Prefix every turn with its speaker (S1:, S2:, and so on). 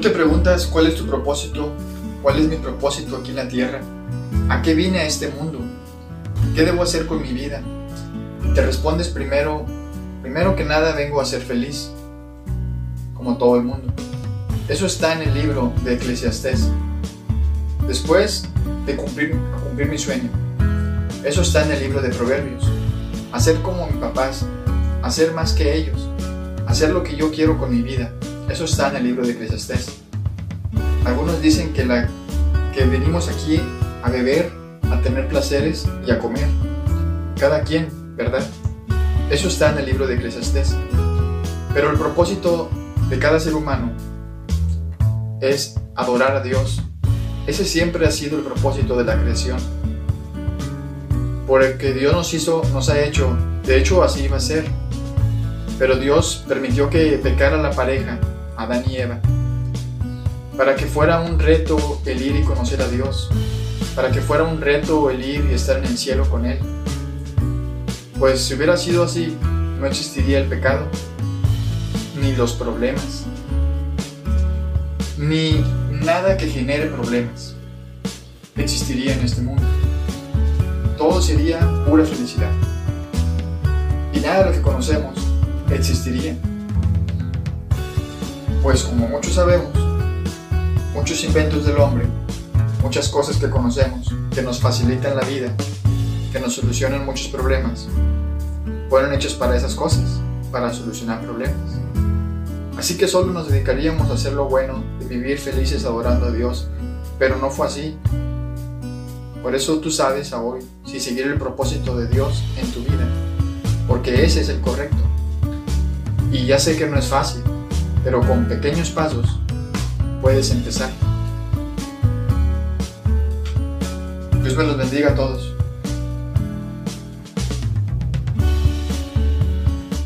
S1: te preguntas cuál es tu propósito, cuál es mi propósito aquí en la tierra, a qué vine a este mundo, qué debo hacer con mi vida, te respondes primero, primero que nada vengo a ser feliz, como todo el mundo. Eso está en el libro de Eclesiastés. Después de cumplir, cumplir mi sueño. Eso está en el libro de Proverbios. Hacer como mis papás, hacer más que ellos, hacer lo que yo quiero con mi vida. Eso está en el libro de Eclesiastés. Algunos dicen que, que venimos aquí a beber, a tener placeres y a comer. Cada quien, ¿verdad? Eso está en el libro de Eclesiastés. Pero el propósito de cada ser humano es adorar a Dios. Ese siempre ha sido el propósito de la creación. Por el que Dios nos hizo, nos ha hecho, de hecho así iba a ser. Pero Dios permitió que pecara la pareja, Adán y Eva, para que fuera un reto el ir y conocer a Dios, para que fuera un reto el ir y estar en el cielo con Él. Pues si hubiera sido así, no existiría el pecado, ni los problemas, ni nada que genere problemas existiría en este mundo. Todo sería pura felicidad. Y nada de lo que conocemos existiría. Pues como muchos sabemos, muchos inventos del hombre, muchas cosas que conocemos, que nos facilitan la vida, que nos solucionan muchos problemas, fueron hechos para esas cosas, para solucionar problemas. Así que solo nos dedicaríamos a hacer lo bueno, de vivir felices adorando a Dios, pero no fue así. Por eso tú sabes a hoy si seguir el propósito de Dios en tu vida, porque ese es el correcto. Y ya sé que no es fácil, pero con pequeños pasos puedes empezar. Dios me los bendiga a todos.